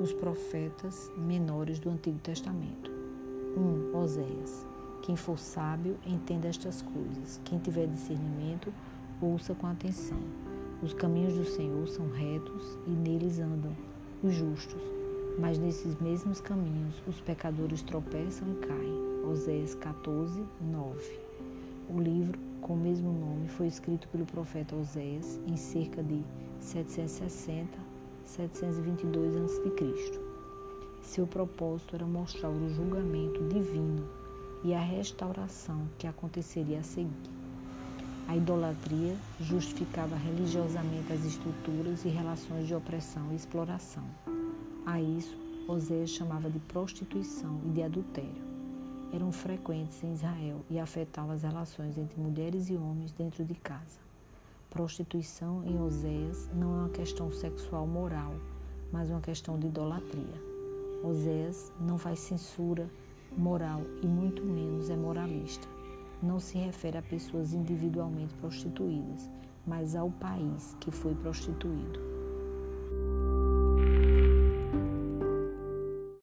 os profetas menores do Antigo Testamento. 1. Um, Oséias. Quem for sábio, entenda estas coisas. Quem tiver discernimento, ouça com atenção. Os caminhos do Senhor são retos e neles andam os justos. Mas nesses mesmos caminhos os pecadores tropeçam e caem. Oséias 14, 9. O livro, com o mesmo nome, foi escrito pelo profeta Oséias em cerca de 760 722 a.C. Seu propósito era mostrar o julgamento divino e a restauração que aconteceria a seguir. A idolatria justificava religiosamente as estruturas e relações de opressão e exploração. A isso, Oséias chamava de prostituição e de adultério. Eram frequentes em Israel e afetavam as relações entre mulheres e homens dentro de casa. Prostituição em Oséias não é uma questão sexual moral, mas uma questão de idolatria. Oséias não faz censura moral e muito menos é moralista não se refere a pessoas individualmente prostituídas, mas ao país que foi prostituído.